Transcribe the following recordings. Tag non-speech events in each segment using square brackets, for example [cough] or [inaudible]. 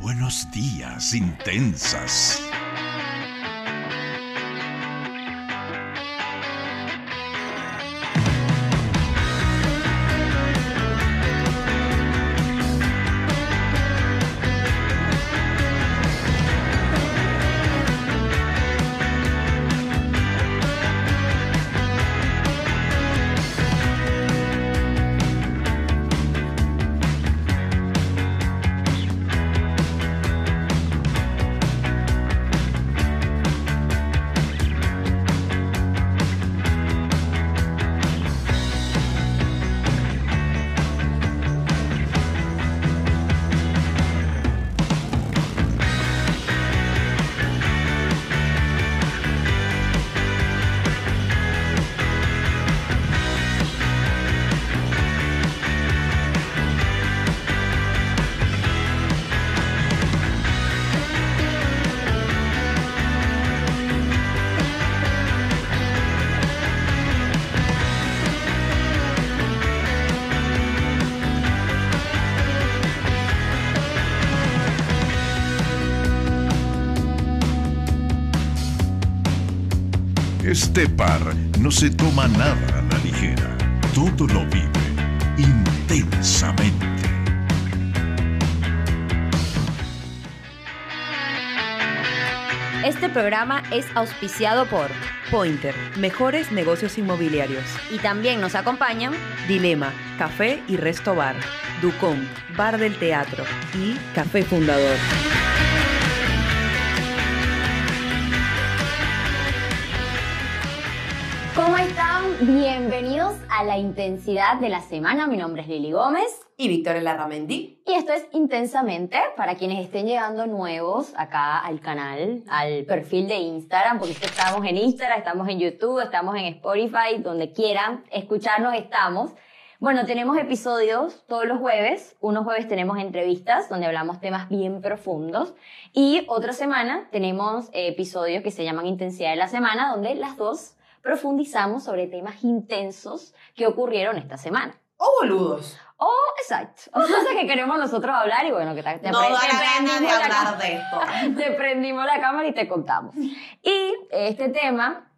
Buenos días, intensas. Este par no se toma nada a la ligera. Todo lo vive intensamente. Este programa es auspiciado por Pointer, mejores negocios inmobiliarios. y también nos acompañan Dilema, Café y Resto Bar. Ducom, Bar del Teatro. Y Café Fundador. ¿Cómo están? Bienvenidos a la intensidad de la semana. Mi nombre es Lili Gómez y Victoria Larramendi. y esto es Intensamente para quienes estén llegando nuevos acá al canal, al perfil de Instagram, porque es que estamos en Instagram, estamos en YouTube, estamos en Spotify, donde quieran escucharnos estamos. Bueno, tenemos episodios todos los jueves. Unos jueves tenemos entrevistas donde hablamos temas bien profundos. Y otra semana tenemos eh, episodios que se llaman Intensidad de la Semana, donde las dos profundizamos sobre temas intensos que ocurrieron esta semana. ¡Oh, boludos! O, exacto, o cosas que queremos nosotros hablar y bueno, que te, te No pre- da te la gana de hablar de esto. [laughs] Te prendimos la cámara y te contamos. Y este tema,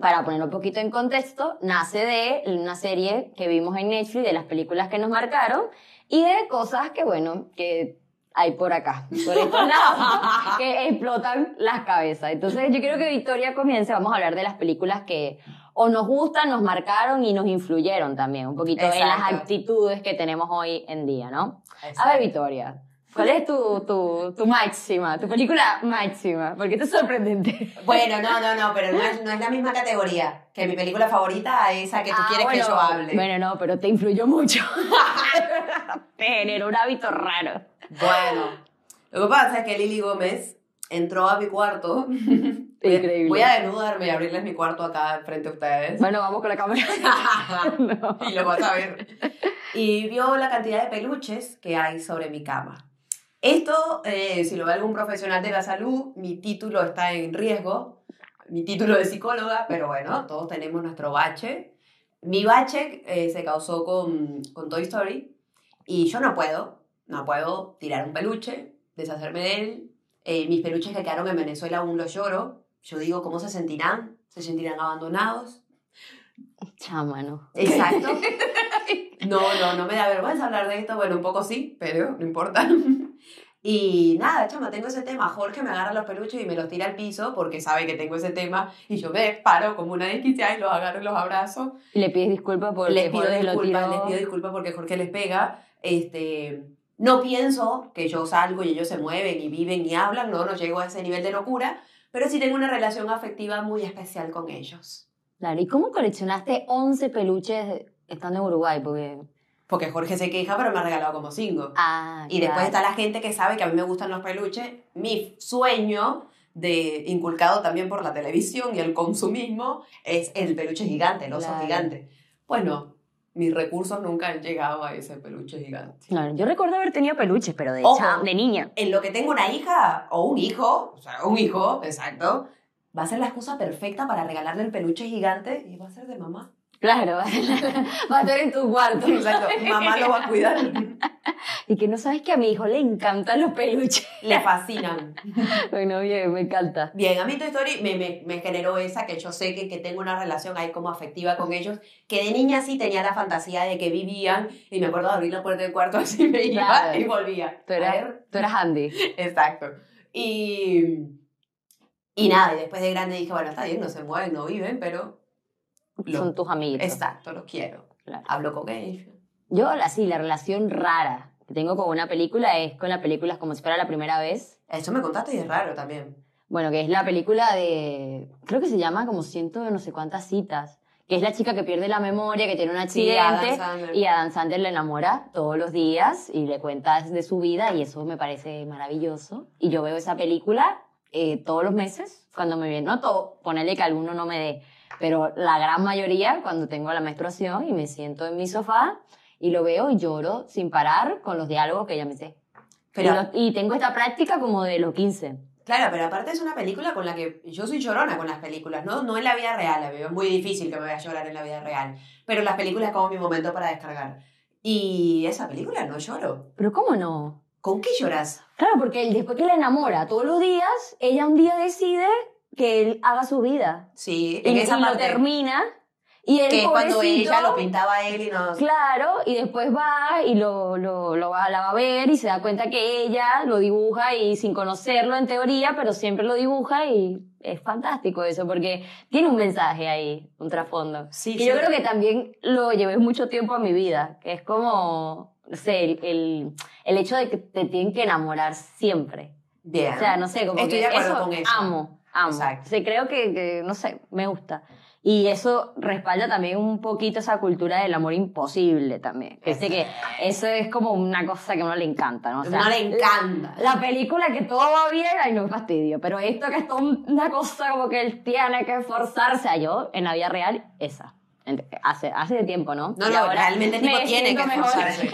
para poner un poquito en contexto, nace de una serie que vimos en Netflix, de las películas que nos marcaron y de cosas que, bueno, que hay por acá, por [laughs] estos lados, que explotan las cabezas. Entonces, yo quiero que Victoria comience. Vamos a hablar de las películas que o nos gustan, nos marcaron y nos influyeron también un poquito en las Exacto. actitudes que tenemos hoy en día, ¿no? A ver, Victoria, ¿cuál es tu, tu, tu máxima, tu película máxima? Porque esto es sorprendente. Bueno, no, no, no, pero no es, no es la misma categoría que mi película favorita, esa que tú Ah, quieres bueno, que yo hable. Bueno, no, pero te influyó mucho. [laughs] te generó un hábito raro. Bueno, lo que pasa es que Lili Gómez entró a mi cuarto. [laughs] Increíble. Voy a desnudarme y abrirles mi cuarto acá frente a ustedes. Bueno, vamos con la cámara. [laughs] [laughs] No. y lo vas a ver. Y vio la cantidad de peluches que hay sobre mi cama. Esto, eh, si lo ve algún profesional de la salud, mi título está en riesgo, mi título de psicóloga, pero bueno, todos tenemos nuestro bache. Mi bache eh, se causó con, con Toy Story y yo no puedo, no puedo tirar un peluche, deshacerme de él. Eh, mis peluches que quedaron en Venezuela aún los lloro. Yo digo, ¿cómo se sentirán? ¿Se sentirán abandonados? Chama, ¿no? Exacto. [laughs] No, no, no me da vergüenza hablar de esto. Bueno, un poco sí, pero no importa. [laughs] Y nada, chama, tengo ese tema. Jorge me agarra los peluches y me los tira al piso porque sabe que tengo ese tema. Y yo me paro como una desquiciada y los agarro y los abrazo. Y le pides disculpas por les pido Jorge lo disculpas, tiró. les pido disculpas porque Jorge les pega. Este, no pienso que yo salgo y ellos se mueven y viven y hablan. No, no llego a ese nivel de locura. Pero sí tengo una relación afectiva muy especial con ellos. Claro, ¿y cómo coleccionaste 11 peluches estando en Uruguay? Porque... Porque Jorge se queja, pero me ha regalado como cinco. Ah, Y después claro. está la gente que sabe que a mí me gustan los peluches. Mi sueño, de, inculcado también por la televisión y el consumismo, es el peluche gigante, el oso Claro. gigante. Bueno, mis recursos nunca han llegado a ese peluche gigante. Claro, yo recuerdo haber tenido peluches, pero de, Ojo. de niña. En lo que tengo una hija o un hijo, o sea, un hijo, exacto, va a ser la excusa perfecta para regalarle el peluche gigante y va a ser de mamá. Claro, [laughs] va a estar en tu cuarto. Exacto, mamá lo va a cuidar. [laughs] Y que no sabes que a mi hijo le encantan los peluches. Le fascinan. [laughs] Bueno, bien, me encanta. Bien, a mí Toy Story me, me, me generó esa, que yo sé que, que tengo una relación ahí como afectiva con ellos, que de niña sí tenía la fantasía de que vivían, y me acuerdo de abrir la puerta del cuarto [laughs] así me iba Claro. y volvía. Tú eras, tú eras Andy. [laughs] Exacto. Y, y nada, y después de grande dije, bueno, está bien, no se mueven, no viven, pero Son tus amigos. exacto, los quiero. Claro. Hablo con ellos. Yo, así, la relación rara que tengo con una película es con la película como si fuera la primera vez. Eso me contaste y es raro también. Bueno, que es la película de. Creo que se llama como ciento de no sé cuántas citas. Que es la chica que pierde la memoria, que tiene un Sí, accidente. Sandler. y Adam Sandler le enamora todos los días y le cuenta de su vida y eso me parece maravilloso. Y yo veo esa película eh, todos los meses cuando me viene. No todo, ponerle que alguno no me dé. Pero la gran mayoría cuando tengo la menstruación y me siento en mi sofá y lo veo y lloro sin parar con los diálogos que ya me sé. Pero, y, lo- y tengo esta práctica como de los 15. Claro, pero aparte es una película con la que yo soy llorona con las películas, ¿no? No en la vida real, es muy difícil que me vaya a llorar en la vida real, pero las películas como mi momento para descargar. Y esa película no lloro. Pero ¿cómo no? ¿Con qué lloras? Claro, porque después que la enamora todos los días, ella un día decide que él haga su vida. Sí, Y, en y esa lo parte termina. Y él, que es cuando ella lo pintaba a él y nos... Claro, y después va y lo, lo, lo va, la va a ver y se da cuenta que ella lo dibuja y sin conocerlo en teoría, pero siempre lo dibuja y es fantástico eso porque tiene un mensaje ahí, un trasfondo. Sí, que sí. yo creo que también lo llevé mucho tiempo a mi vida, que es como, no sé, el, el, el hecho de que te tienen que enamorar siempre. Bien. O sea, no sé, como Estoy que de acuerdo con eso. amo, amo. Exacto. O sea, creo que, que, no sé, me gusta. Y eso respalda también un poquito esa cultura del amor imposible también. Viste que eso es como una cosa que a uno le encanta, ¿no? O sea, no le encanta. La película que todo va bien, ay, no fastidio. Pero esto que es toda una cosa como que él tiene que esforzarse. A yo, en la vida real, esa. Hace, hace tiempo, ¿no? No, Y no, realmente el tipo tiene que esforzarse.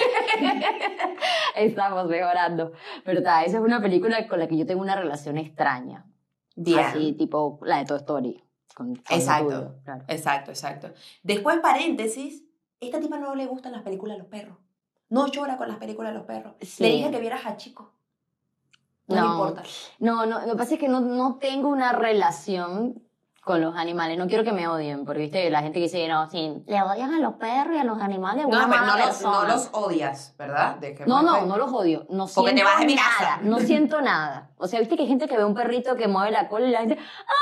[laughs] Estamos mejorando. Pero ta, esa es una película con la que yo tengo una relación extraña. Bien. Así, tipo la de Toy Story. Con, Exacto. claro. Exacto, exacto. Después, paréntesis, esta tipa no le gustan las películas de los perros. No llora con las películas de los perros. Sí. Le dije que vieras a chico. No, No. importa. No, no, lo que pasa es que no, no tengo una relación con los animales. No quiero que me odien, porque viste la gente que dice, no, sí, le odian a los perros y a los animales. No, una pero no, los, no los odias, ¿verdad? De que No, no, no los odio. No Porque te siento vas de mi nada. casa. No siento nada. O sea, viste que hay gente que ve un perrito que mueve la cola y la gente, ¡ah!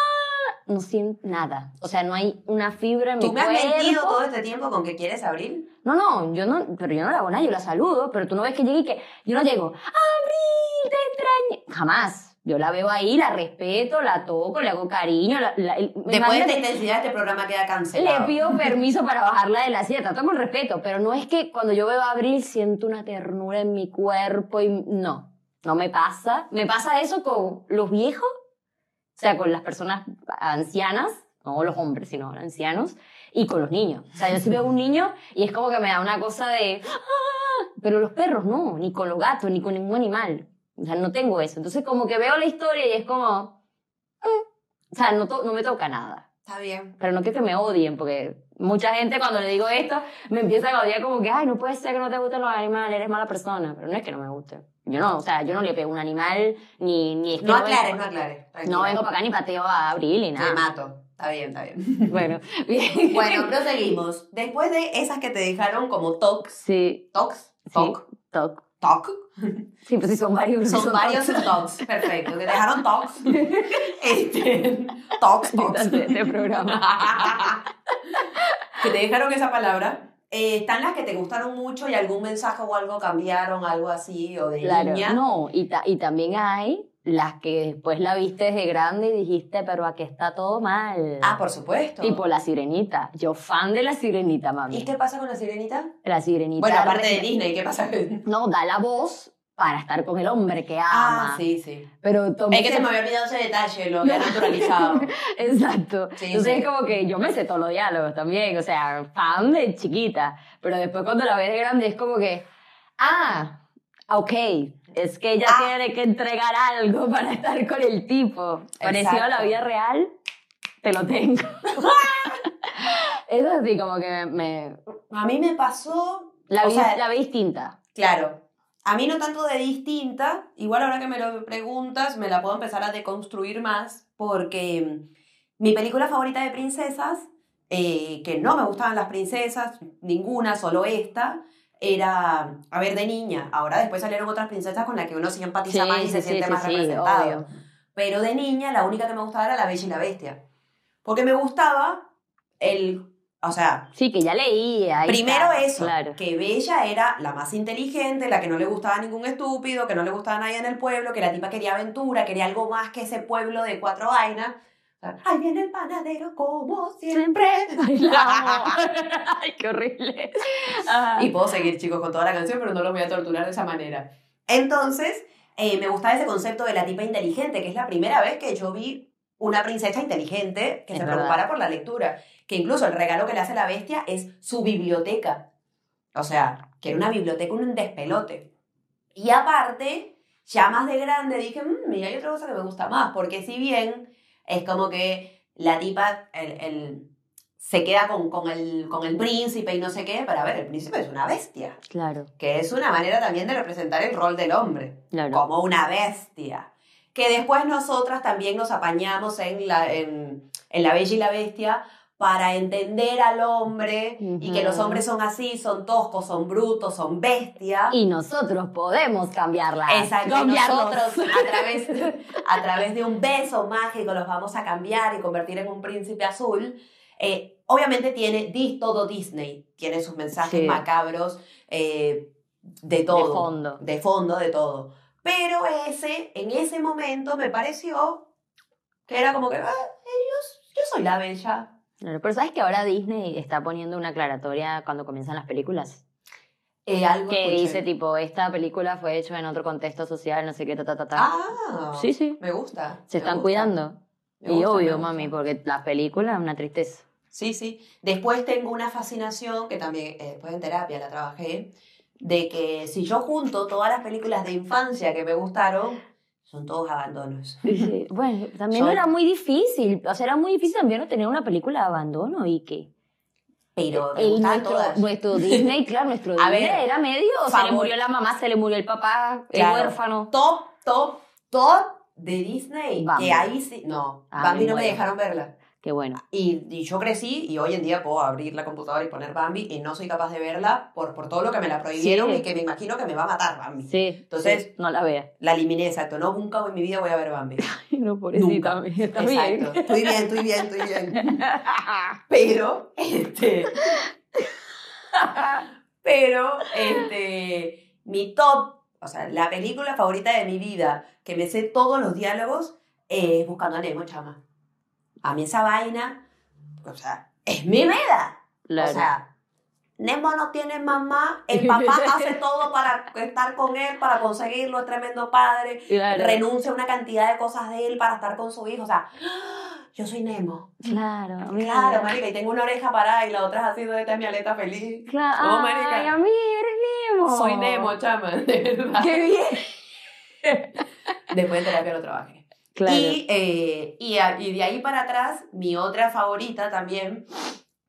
No siento nada. O sea, no hay una fibra en ¿Tú mi me has cuerpo. mentido todo este tiempo con que quieres Abril? No, no, yo no, pero yo no la hago nada, yo la saludo, pero tú no ves que llegue y que yo no llego, Abril, te extraño. Jamás. Yo la veo ahí, la respeto, la toco, le hago cariño. La, la- Después de esta intensidad, este programa queda cancelado. le pido permiso para bajarla de la silla, trato con respeto, pero no es que cuando yo veo a Abril siento una ternura en mi cuerpo y no, no me pasa. Me pasa eso con los viejos, o sea, con las personas ancianas, no los hombres, sino ancianos, y con los niños. O sea, yo sí veo un niño y es como que me da una cosa de... "Ah", Pero los perros no, ni con los gatos, ni con ningún animal. O sea, no tengo eso. Entonces como que veo la historia y es como... "Mm". O sea, no, no me toca nada Está bien. pero no quiero que me odien, porque mucha gente cuando le digo esto me empieza a odiar como que, ay, no puede ser que no te gusten los animales, eres mala persona, pero no es que no me guste. Yo no, o sea, yo no le pego a un animal, ni, ni es que No aclares, vengo- no aclares. No vengo para acá ni pateo a Abril ni Te nada. mato. Está bien, está bien. [laughs] Bueno, bien. Bueno, proseguimos. Después de esas que te dejaron como tocs, Sí, tocs, sí, toc, toc. Sí, pues sí, son varios. son varios tocs, perfecto. Te dejaron tocs. [laughs] Este, tocs, tocs. de, de programa. [laughs] que te dejaron esa palabra. Eh, están las que te gustaron mucho y algún mensaje o algo cambiaron, algo así, o de Claro, niña. no, y, ta- y también hay las que después la viste desde grande y dijiste, pero aquí está todo mal. Ah, por supuesto. Tipo la sirenita. Yo fan de la sirenita, mami. ¿Y qué pasa con la sirenita? La sirenita. Bueno, aparte de Disney, ¿qué pasa? [laughs] No, da la voz para estar con el hombre que ama. Ah, sí, sí. Pero Es que se me había olvidado ese detalle, lo había [laughs] naturalizado. [laughs] Exacto. Sí, Entonces sí. es como que yo me sé todos los diálogos también, o sea, fan de chiquita. Pero después cuando la ves de grande es como que, ah, ok, es que ella Ah. tiene que entregar algo [laughs] para estar con el tipo. Parecido a la vida real, te lo tengo. [laughs] Eso sí, como que me... A mí me pasó... La vi, sea, la vi distinta. Claro. A mí no tanto de distinta, igual ahora que me lo preguntas, me la puedo empezar a deconstruir más, porque mi película favorita de princesas, eh, que no me gustaban las princesas, ninguna, solo esta, era, a ver, de niña. Ahora después salieron otras princesas con las que uno sí empatiza más y se siente más representado. obvio. Pero de niña, la única que me gustaba era La Bella y la Bestia. Porque me gustaba el, o sea, Sí, que ya leí. ahí Primero está, eso, Claro. que Bella era la más inteligente, la que no le gustaba a ningún estúpido, que no le gustaba a nadie en el pueblo, que la tipa quería aventura, quería algo más que ese pueblo de cuatro vainas. Ahí viene el panadero como siempre. Ay. [laughs] Ay, qué horrible. Y puedo seguir, chicos, con toda la canción, pero no los voy a torturar de esa manera. Entonces, eh, me gustaba ese concepto de la tipa inteligente, que es la primera vez que yo vi una princesa inteligente que Es se verdad. preocupara por la lectura. Que incluso el regalo que le hace la bestia es su biblioteca. O sea, que era una biblioteca, un despelote. Y aparte, ya más de grande dije, mmm, y hay otra cosa que me gusta más, porque si bien es como que la tipa el, el- se queda con, con, el, con el príncipe y no sé qué, pero a ver, el príncipe es una bestia, Claro, que es una manera también de representar el rol del hombre, claro. como una bestia. Que después nosotras también nos apañamos en la, en, en la Bella y la Bestia para entender al hombre y que los hombres son así, son toscos, son brutos, son bestias. Y nosotros podemos cambiarla. Exacto, Cambiarlos. nosotros [laughs] a través, a través de un beso mágico los vamos a cambiar y convertir en un príncipe azul. Eh, obviamente tiene todo Disney, tiene sus mensajes Sí. macabros de de todo. De fondo. De fondo, de todo. Pero ese, en ese momento me pareció que era como que, ah, ellos, yo soy la bella. Claro, pero ¿sabes que ahora Disney está poniendo una aclaratoria cuando comienzan las películas? Eh, algo Que escuché. dice tipo, esta película fue hecha en otro contexto social, no sé qué, ta, ta, ta, ta. Ah, Sí, sí. Me gusta. Se me están gusta, cuidando. me Y gusta, obvio, mami, porque la película es una tristeza. Sí, sí. Después tengo una fascinación, que también eh, después en terapia la trabajé, de que si yo junto todas las películas de infancia que me gustaron, son todos abandonos. Sí. [laughs] Bueno, también Son- era muy difícil. O sea, era muy difícil también no tener una película de abandono y que. Pero El nuestro, todas. nuestro Disney, [laughs] claro, nuestro A Disney ver, era medio. Se le favor. murió la mamá, se le murió el papá, Claro. el huérfano. Top, top, top de Disney. Bambi. Que ahí sí. No, Ah, Bambi no me dejaron verla. Qué bueno. Y, y yo crecí y hoy en día puedo abrir la computadora y poner Bambi y no soy capaz de verla por, por todo lo que me la prohibieron Sí. y que me imagino que me va a matar Bambi. Sí. Entonces- sí, no la veas. La eliminé, exacto. No, nunca en mi vida voy a ver Bambi. [laughs] No, Nunca. Está Exacto. Estoy bien, estoy bien, estoy bien. [laughs] Pero, este. [laughs] Pero, este. Mi top, o sea, la película favorita de mi vida, que me sé todos los diálogos, es Buscando a Nemo, chama. A mí esa vaina, o sea, es mi vida. Claro. O sea, Nemo no tiene mamá, el papá [laughs] hace todo para estar con él, para conseguirlo, es tremendo padre claro. renuncia a una cantidad de cosas de él para estar con su hijo. O sea, yo soy Nemo. Claro. Claro, marica, y tengo una oreja parada y la otra es así de esta es mi aleta feliz. Claro. No, marica. Ay, amiga, eres Nemo. Soy Nemo, chama, de verdad. Qué bien. [laughs] Después de terapia lo trabajé. Claro. Y, eh, y, a- y de ahí para atrás, mi otra favorita también,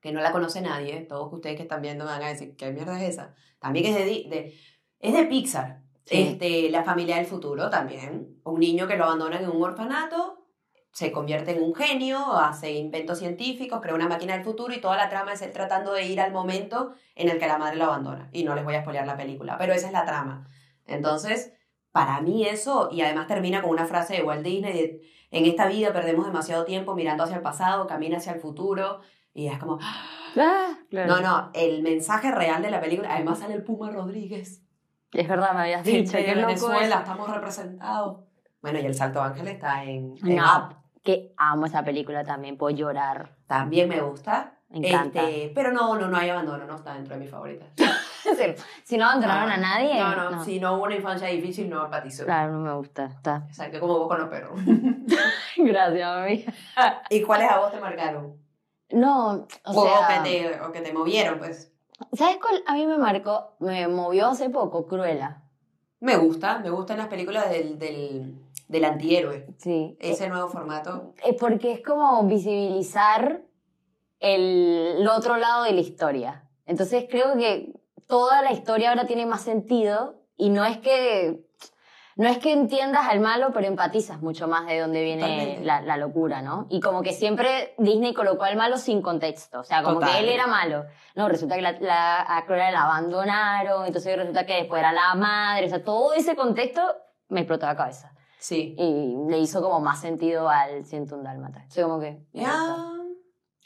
que no la conoce nadie, todos ustedes que están viendo me van a decir, ¿qué mierda es esa? También es de, de- es de Pixar. Sí. Este, la familia del futuro también. Un niño que lo abandonan en un orfanato, se convierte en un genio, hace inventos científicos, crea una máquina del futuro y toda la trama es él tratando de ir al momento en el que la madre lo abandona. Y no les voy a spoilear la película, pero esa es la trama. Entonces, para mí eso, y además termina con una frase de Walt Disney, de, en esta vida perdemos demasiado tiempo mirando hacia el pasado, camina hacia el futuro, y es como, Ah, claro. no, no, el mensaje real de la película, además sale el Puma Rodríguez, Es verdad, me habías dicho. Qué loco Venezuela, eso. estamos representados. Bueno, y el Salto Ángel está en, en En Up. Que amo esa película también, puedo llorar. También me gusta. Me encanta. Este, pero no, no, no hay abandono, no está dentro de mis favoritas. [laughs] si no abandonaron a nadie. No, no, si no hubo una infancia difícil, no empatizo. Claro, no me gusta. Está. Exacto, como vos con los perros. [laughs] Gracias, amiga. [laughs] ¿Y cuáles a vos te marcaron? No, o O, sea. que te, o que te movieron, pues. ¿Sabes cuál a mí me marcó? Me movió hace poco, Cruella. Me gusta, me gustan las películas del, del, del antihéroe. Sí. Ese nuevo formato. Eh, porque es como visibilizar el, otro lado de la historia. Entonces creo que toda la historia ahora tiene más sentido y no es que no es que entiendas al malo, pero empatizas mucho más de dónde viene la, la locura, ¿no? Y como que siempre Disney colocó al malo sin contexto. O sea, como Total. que él era malo. No, resulta que la, la, a Cruella la abandonaron, entonces resulta que después era la madre. O sea, todo ese contexto me explotó la cabeza. Sí. Y le hizo como más sentido al 101 Dálmata. O sea, como que... gustó.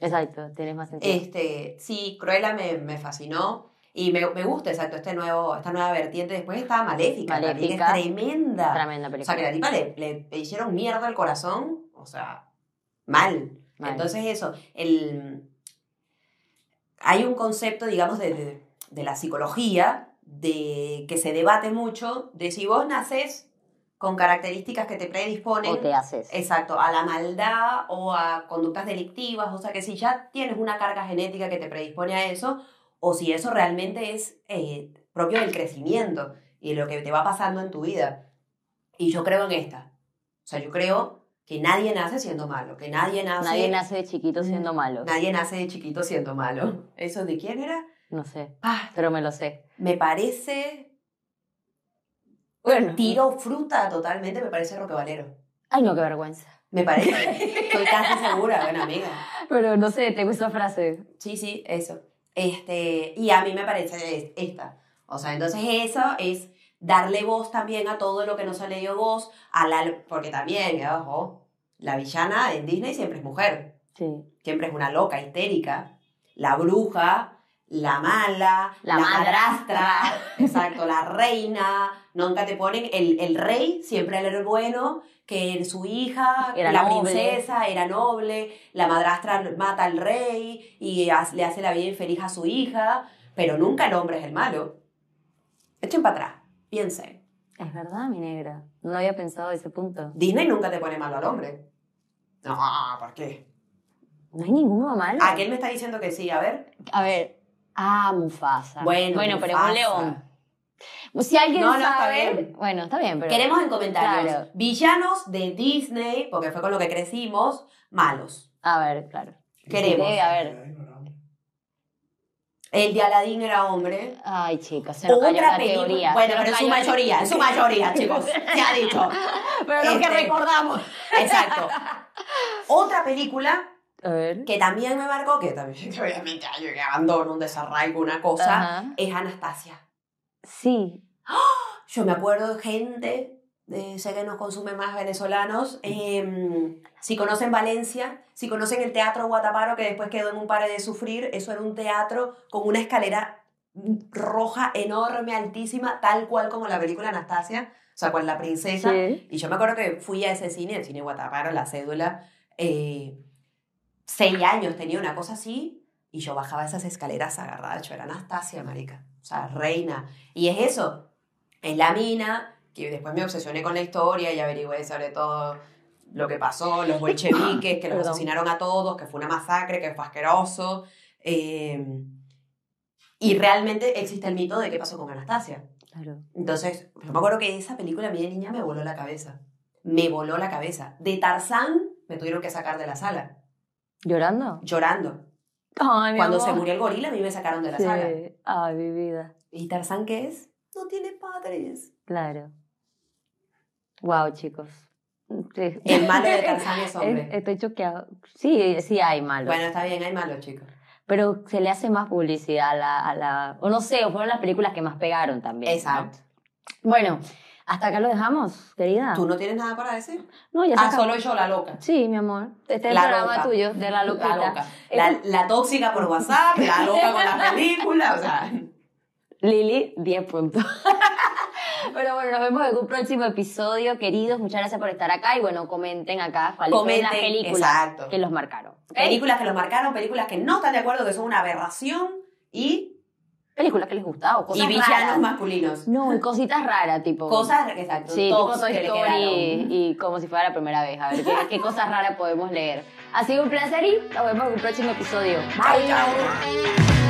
Exacto, tienes más sentido. Este, sí, Cruella me, me fascinó. Y me, me gusta, exacto, este nuevo, esta nueva vertiente. Después estaba Maléfica, también, que es Maléfica. tremenda. Tremenda O película. sea, que la tipa le, le- le hicieron mierda al corazón, o sea, mal. Mal. Entonces eso, el... hay un concepto, digamos, de, de- de la psicología, de que se debate mucho, de si vos naces con características que te predisponen O te haces. Exacto, a la maldad o a conductas delictivas, o sea que si ya tienes una carga genética que te predispone a eso, o si eso realmente es eh, propio del crecimiento y de lo que te va pasando en tu vida. Y yo creo en esta. O sea, yo creo que nadie nace siendo malo, que nadie nace, Nadie nace de chiquito siendo malo. nadie nace de chiquito siendo malo. ¿Eso de quién era? No sé, Ah, pero me lo sé. me parece... Bueno. Tiro fruta totalmente, me parece Roque Valero. Ay, no, qué vergüenza. Me parece. [laughs] Estoy casi segura, buena amiga. Pero no sé, tengo esa frase. Sí, sí, eso. Este, y a mí me parece es- esta. O sea, entonces eso es darle voz también a todo lo que no se le dio voz, a la, porque también, ojo, la villana en Disney siempre es mujer, Sí. siempre es una loca, histérica, la bruja, la mala, La madrastra. exacto, la reina, nunca te ponen, el, el rey siempre era el bueno, que su hija, Era la noble. princesa, era noble, la madrastra mata al rey y le hace la vida infeliz a su hija, pero nunca el hombre es el malo. Echen para atrás, piensen. Es verdad, mi negra. No había pensado ese punto. Disney nunca te pone malo al hombre. No, ¿por qué? No hay ninguno malo. Aquel me está diciendo que sí, a ver. A ver. Ah, Mufasa. Bueno, bueno pero es un Mufasa. león. Si alguien No, no, está sabe. bien. Bueno, está bien, pero. Queremos en comentarios Claro. villanos de Disney, porque fue con lo que crecimos, malos. A ver, claro. Queremos. Sí, a ver. El de Aladdin era hombre. Ay, chicos, se nos cayó Otra la película. teoría. Bueno, pero en su cayó- mayoría, en su mayoría, chicos. [laughs] Se ha dicho. Pero lo que Este. recordamos. Exacto. [laughs] Otra película A ver. que también me marcó, que también [laughs] que obviamente hay un abandono, un desarraigo, una cosa, Ajá. es Anastasia. Sí. [gasps] Yo me acuerdo de gente, eh, sé que nos consumen más venezolanos, eh, si conocen Valencia, si conocen el Teatro Guataparo, que después quedó en un pare de sufrir, eso era un teatro con una escalera roja enorme, altísima, tal cual como la película Anastasia, o sea, con la princesa. Sí. Y yo me acuerdo que fui a ese cine, el cine Guataparo, la cédula, eh, seis años tenía una cosa así, y yo bajaba esas escaleras agarrada, yo era Anastasia, marica, o sea, reina. Y es eso, es la mina, que después me obsesioné con la historia y averigüé sobre todo lo que pasó, los bolcheviques, que los Perdón. asesinaron a todos, que fue una masacre, que fue asqueroso. eh, y realmente existe el mito de qué pasó con Anastasia. Claro. Entonces, yo me acuerdo que esa película a mí de niña me voló la cabeza. Me voló la cabeza. De Tarzán me tuvieron que sacar de la sala, ¿Llorando? llorando. Ay, mi Cuando amor. se murió el gorila, a mí me sacaron de la Sí. sala. Ay, mi vida. ¿Y Tarzán qué es? No tiene padres. Claro. Wow, chicos. El malo de Tarzán [laughs] es hombre. Es- Estoy choqueado. Sí, sí hay malos. Bueno, está bien, hay malos, chicos. Pero se le hace más publicidad a la, a la... O no sé, o fueron las películas que más pegaron también. ¿no? Exacto. Bueno, hasta acá lo dejamos, querida. ¿Tú no tienes nada para decir? No, ya se Ah, acabó. solo yo, la loca. Sí, mi amor. Este es La el programa loca. tuyo, de la locura. La loca. La, la tóxica por WhatsApp, la loca con la película, o sea... Lili, 10 puntos. [laughs] Pero bueno, nos vemos en un próximo episodio, queridos. Muchas gracias por estar acá y bueno, comenten acá cuáles son las Comenten, películas exacto. que los marcaron. ¿ok? Películas que los marcaron, películas que no están de acuerdo, que son una aberración y, Películas que les gusta o y cosas villanos raras. masculinos. No, y cositas raras, tipo. Cosas, exacto, Sí, tipo Toy Story y como si fuera la primera vez. A ver qué, qué cosas raras podemos leer. Ha sido un placer y nos vemos en un próximo episodio. Chau.